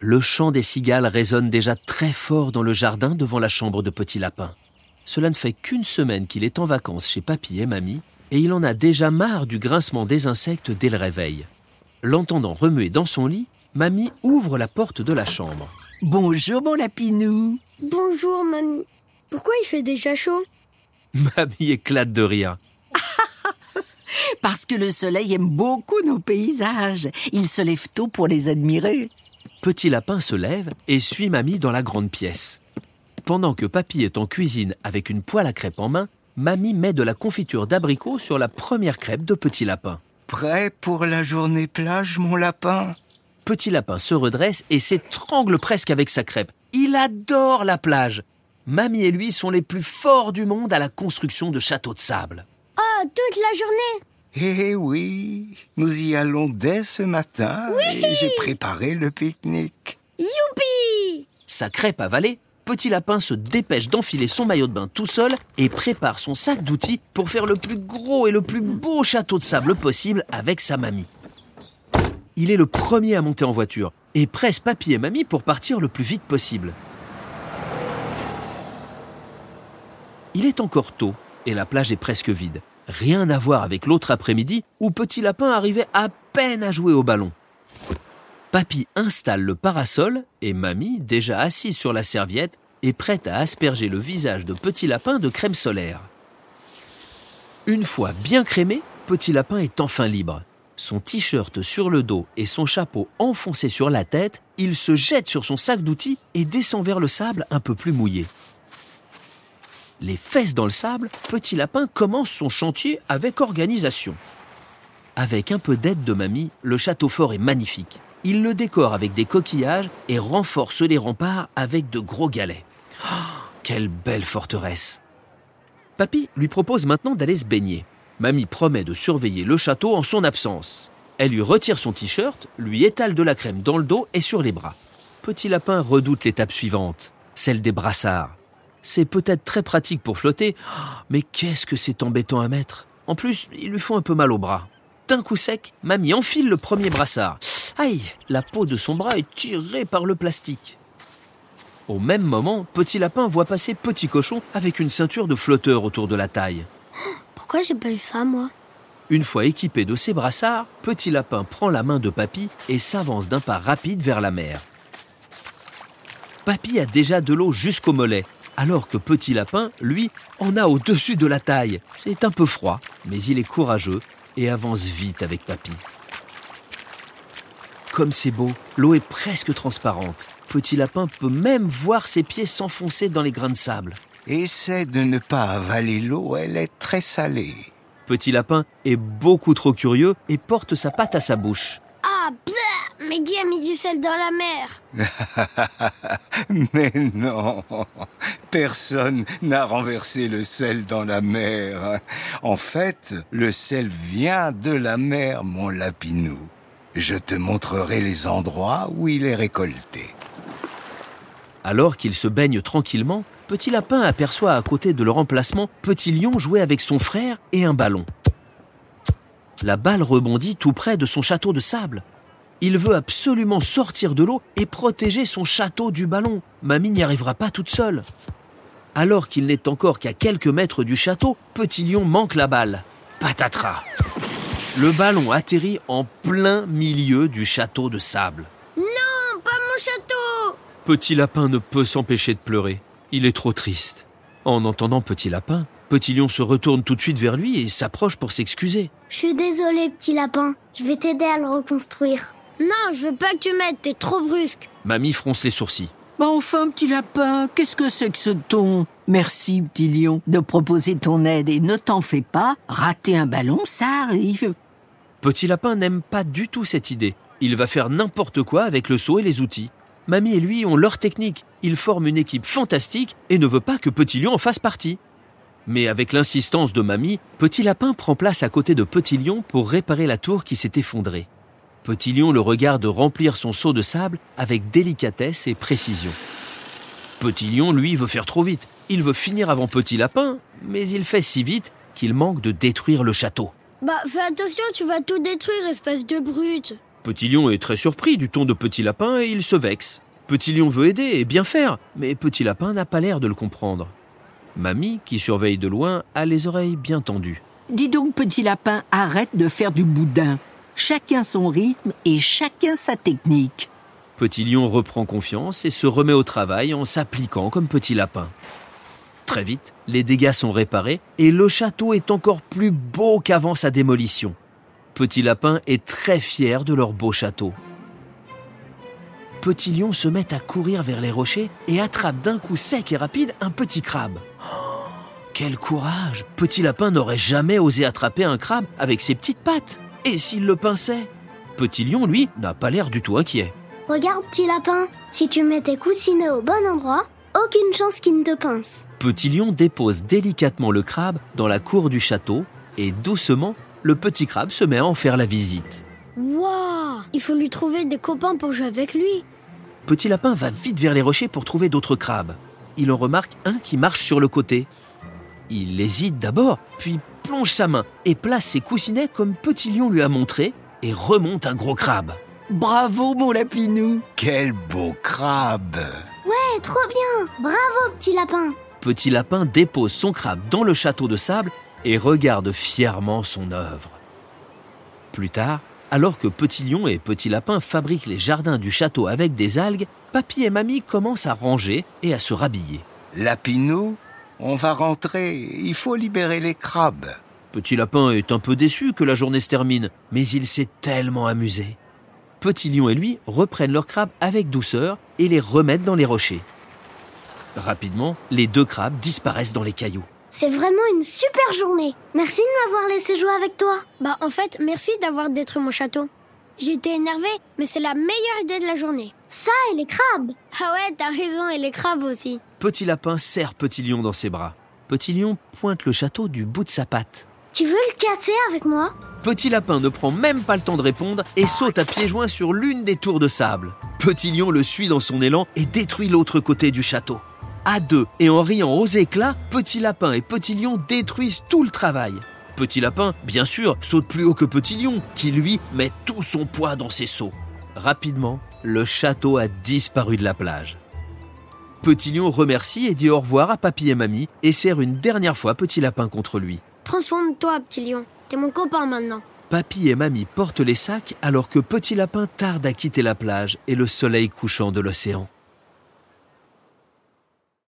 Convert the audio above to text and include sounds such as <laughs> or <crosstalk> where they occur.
Le chant des cigales résonne déjà très fort dans le jardin devant la chambre de Petit Lapin. Cela ne fait qu'une semaine qu'il est en vacances chez Papy et Mamie, et il en a déjà marre du grincement des insectes dès le réveil. L'entendant remuer dans son lit, Mamie ouvre la porte de la chambre. Bonjour mon lapinou. Bonjour, mamie. Pourquoi il fait déjà chaud? <laughs> Mamie éclate de rire. <laughs> Parce que le soleil aime beaucoup nos paysages. Il se lève tôt pour les admirer. Petit Lapin se lève et suit Mamie dans la grande pièce. Pendant que Papy est en cuisine avec une poêle à crêpes en main, Mamie met de la confiture d'abricot sur la première crêpe de Petit Lapin. Prêt pour la journée plage, mon lapin? Petit Lapin se redresse et s'étrangle presque avec sa crêpe. Il adore la plage. Mamie et lui sont les plus forts du monde à la construction de châteaux de sable. Oh, toute la journée? Eh oui, nous y allons dès ce matin et j'ai préparé le pique-nique. Youpi Sa crêpe avalée, Petit Lapin se dépêche d'enfiler son maillot de bain tout seul et prépare son sac d'outils pour faire le plus gros et le plus beau château de sable possible avec sa mamie. Il est le premier à monter en voiture et presse Papy et Mamie pour partir le plus vite possible. Il est encore tôt et la plage est presque vide. Rien à voir avec l'autre après-midi où Petit Lapin arrivait à peine à jouer au ballon. Papy installe le parasol et Mamie, déjà assise sur la serviette, est prête à asperger le visage de Petit Lapin de crème solaire. Une fois bien crémé, Petit Lapin est enfin libre. Son t-shirt sur le dos et son chapeau enfoncé sur la tête, il se jette sur son sac d'outils et descend vers le sable un peu plus mouillé. Les fesses dans le sable, Petit Lapin commence son chantier avec organisation. Avec un peu d'aide de mamie, le château fort est magnifique. Il le décore avec des coquillages et renforce les remparts avec de gros galets. Oh, quelle belle forteresse Papy lui propose maintenant d'aller se baigner. Mamie promet de surveiller le château en son absence. Elle lui retire son t-shirt, lui étale de la crème dans le dos et sur les bras. Petit Lapin redoute l'étape suivante, celle des brassards. C'est peut-être très pratique pour flotter, mais qu'est-ce que c'est embêtant à mettre? En plus, ils lui font un peu mal au bras. D'un coup sec, Mamie enfile le premier brassard. Aïe, la peau de son bras est tirée par le plastique. Au même moment, Petit Lapin voit passer Petit Cochon avec une ceinture de flotteur autour de la taille. Pourquoi j'ai pas eu ça, moi? Une fois équipé de ses brassards, Petit Lapin prend la main de Papy et s'avance d'un pas rapide vers la mer. Papy a déjà de l'eau jusqu'au mollet, alors que Petit Lapin, lui, en a au-dessus de la taille. C'est un peu froid, mais il est courageux et avance vite avec Papy. Comme c'est beau, l'eau est presque transparente. Petit Lapin peut même voir ses pieds s'enfoncer dans les grains de sable. Essaie de ne pas avaler l'eau, elle est très salée. Petit Lapin est beaucoup trop curieux et porte sa patte à sa bouche. Ah, qui a mis du sel dans la mer <laughs> Mais non, personne n'a renversé le sel dans la mer. En fait, le sel vient de la mer, mon lapinou. Je te montrerai les endroits où il est récolté. Alors qu'il se baigne tranquillement, Petit Lapin aperçoit à côté de leur emplacement Petit Lion jouer avec son frère et un ballon. La balle rebondit tout près de son château de sable. Il veut absolument sortir de l'eau et protéger son château du ballon. Mamie n'y arrivera pas toute seule. Alors qu'il n'est encore qu'à quelques mètres du château, Petit Lion manque la balle. Patatras Le ballon atterrit en plein milieu du château de sable. Non, pas mon château Petit Lapin ne peut s'empêcher de pleurer. Il est trop triste. En entendant Petit Lapin, Petit Lion se retourne tout de suite vers lui et s'approche pour s'excuser. Je suis désolé, petit lapin. Je vais t'aider à le reconstruire. Non, je veux pas que tu m'aides, t'es trop brusque. Mamie fronce les sourcils. Bah enfin, petit lapin, qu'est-ce que c'est que ce ton? Merci, petit lion, de proposer ton aide et ne t'en fais pas. Rater un ballon, ça arrive. Petit Lapin n'aime pas du tout cette idée. Il va faire n'importe quoi avec le seau et les outils. Mamie et lui ont leur technique. Ils forment une équipe fantastique et ne veut pas que Petit Lion en fasse partie. Mais avec l'insistance de Mamie, Petit Lapin prend place à côté de Petit Lion pour réparer la tour qui s'est effondrée. Petit Lion le regarde remplir son seau de sable avec délicatesse et précision. Petit Lion, lui, veut faire trop vite. Il veut finir avant Petit Lapin, mais il fait si vite qu'il manque de détruire le château. Bah, fais attention, tu vas tout détruire, espèce de brute. Petit Lion est très surpris du ton de Petit Lapin et il se vexe. Petit Lion veut aider et bien faire, mais Petit Lapin n'a pas l'air de le comprendre. Mamie, qui surveille de loin, a les oreilles bien tendues. Dis donc, petit lapin, arrête de faire du boudin. Chacun son rythme et chacun sa technique. Petit Lion reprend confiance et se remet au travail en s'appliquant comme Petit Lapin. Très vite, les dégâts sont réparés et le château est encore plus beau qu'avant sa démolition. Petit Lapin est très fier de leur beau château. Petit Lion se met à courir vers les rochers et attrape d'un coup sec et rapide un petit crabe. Oh, quel courage Petit Lapin n'aurait jamais osé attraper un crabe avec ses petites pattes. Et s'il le pinçait? Petit Lion, lui, n'a pas l'air du tout inquiet. Regarde, petit lapin, si tu mets tes coussinets au bon endroit, aucune chance qu'il ne te pince. Petit Lion dépose délicatement le crabe dans la cour du château et doucement, le petit crabe se met à en faire la visite. Waouh Il faut lui trouver des copains pour jouer avec lui. Petit Lapin va vite vers les rochers pour trouver d'autres crabes. Il en remarque un qui marche sur le côté. Il hésite d'abord, puis plonge sa main et place ses coussinets comme Petit Lion lui a montré et remonte un gros crabe. Bravo, mon lapinou. Quel beau crabe Ouais, trop bien Bravo, petit lapin Petit Lapin dépose son crabe dans le château de sable et regarde fièrement son œuvre. Plus tard, alors que Petit Lion et Petit Lapin fabriquent les jardins du château avec des algues, Papy et Mamie commencent à ranger et à se rhabiller. Lapinou, on va rentrer. Il faut libérer les crabes. Petit Lapin est un peu déçu que la journée se termine, mais il s'est tellement amusé. Petit Lion et lui reprennent leurs crabes avec douceur et les remettent dans les rochers. Rapidement, les deux crabes disparaissent dans les cailloux. C'est vraiment une super journée. Merci de m'avoir laissé jouer avec toi. Bah en fait, merci d'avoir détruit mon château. J'étais énervée, mais c'est la meilleure idée de la journée. Ça et les crabes. Ah ouais, t'as raison, et les crabes aussi. Petit Lapin serre Petit Lion dans ses bras. Petit Lion pointe le château du bout de sa patte. Tu veux le casser avec moi? Petit Lapin ne prend même pas le temps de répondre et saute à pieds joints sur l'une des tours de sable. Petit Lion le suit dans son élan et détruit l'autre côté du château. À deux et en riant aux éclats, Petit Lapin et Petit Lion détruisent tout le travail. Petit Lapin, bien sûr, saute plus haut que Petit Lion, qui lui met tout son poids dans ses sauts. Rapidement, le château a disparu de la plage. Petit Lion remercie et dit au revoir à Papy et Mamie et serre une dernière fois Petit Lapin contre lui. Prends soin de toi, petit lion. T'es mon copain maintenant. Papy et Mamie portent les sacs alors que Petit Lapin tarde à quitter la plage et le soleil couchant de l'océan.